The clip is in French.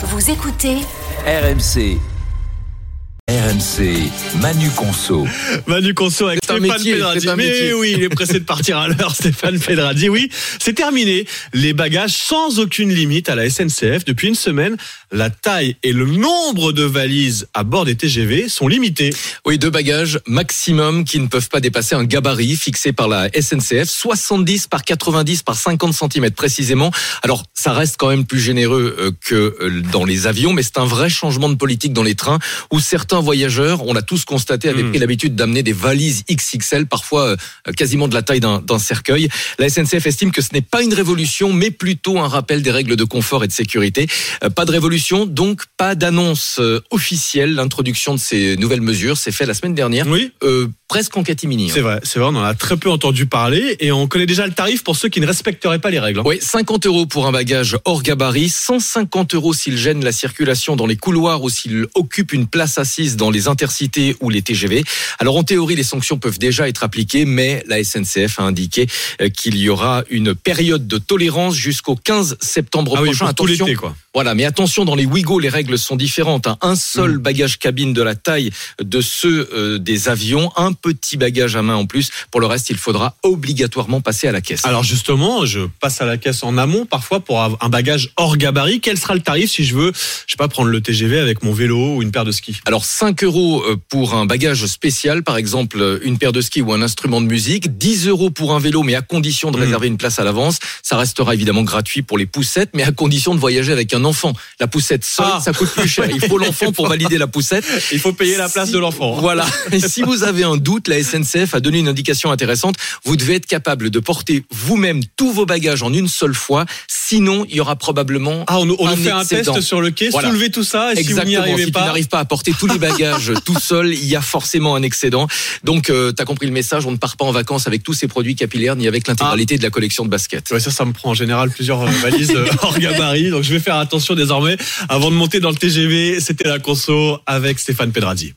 Vous écoutez RMC. RMC, Manu Conso. Manu Conso avec Stéphane métier, Mais oui, il est pressé de partir à l'heure, Stéphane Pedradi. Oui, c'est terminé. Les bagages sans aucune limite à la SNCF. Depuis une semaine, la taille et le nombre de valises à bord des TGV sont limités. Oui, deux bagages maximum qui ne peuvent pas dépasser un gabarit fixé par la SNCF, 70 par 90 par 50 cm précisément. Alors, ça reste quand même plus généreux euh, que euh, dans les avions, mais c'est un vrai changement de politique dans les trains où certains voyageurs, on l'a tous constaté, avaient Mm. pris l'habitude d'amener des valises XXL, parfois euh, quasiment de la taille d'un cercueil. La SNCF estime que ce n'est pas une révolution, mais plutôt un rappel des règles de confort et de sécurité. Euh, Pas de révolution, donc pas d'annonce euh, officielle. L'introduction de ces nouvelles mesures s'est fait la semaine dernière, Oui, presque en catimini. hein. c'est vrai. C'est vrai, on en a très peu entendu parler et on connaît déjà le tarif pour ceux qui ne respecteraient pas les règles. hein. Oui, 50 euros pour un bagage hors gabarit, 150 euros s'il gêne la circulation dans les couloirs ou s'il occupe une place assise dans les intercités ou les TGV. Alors en théorie, les sanctions peuvent déjà être appliquées, mais la SNCF a indiqué euh, qu'il y aura une période de tolérance jusqu'au 15 septembre Ah oui, prochain. tout Attention, quoi. Voilà, mais attention, dans les Ouigo, les règles sont différentes. hein. Un seul Mm. bagage cabine de la taille de ceux euh, des avions, un petit bagage à main en plus. Pour le reste, il faudra obligatoirement passer à la caisse. Alors justement, je passe à la caisse en amont parfois pour un bagage hors gabarit. Quel sera le tarif si je veux, je sais pas, prendre le TGV avec mon vélo ou une paire de skis? Alors 5 euros euh, pour un bagage spécial, par exemple euh, une paire de skis ou un instrument de musique, 10 euros pour un vélo, mais à condition de Mm. réserver une place à l'avance. Ça restera évidemment gratuit pour les poussettes, mais à condition de voyager avec un enfant. La poussette seule, Ah. ça coûte plus cher. Il faut l'enfant pour valider la poussette. Il faut payer la place Si- de l'enfant. hein. Voilà. Et si vous avez un doute, la SNCF a donné une indication intéressante. Vous devez être capable de porter vous-même tous vos bagages en une seule fois. Sinon, il y aura probablement Ah, on, on un fait un excédent. test sur le quai, Voilà. soulevez tout ça, et si vous n'y Exactement. arrivez si tu pas, n'arrives pas à porter tous les bagages tout seul, il y a forcément un excédent. Donc, euh, tu as compris le message. On ne part pas en vacances avec tous ces produits capillaires ni avec l'intégralité de la collection de baskets. Ça, ça me prend en général plusieurs euh, valises euh, hors gabarit, donc je vais faire attention désormais avant de monter dans le TGV. C'était la conso avec Stéphane Pedradi.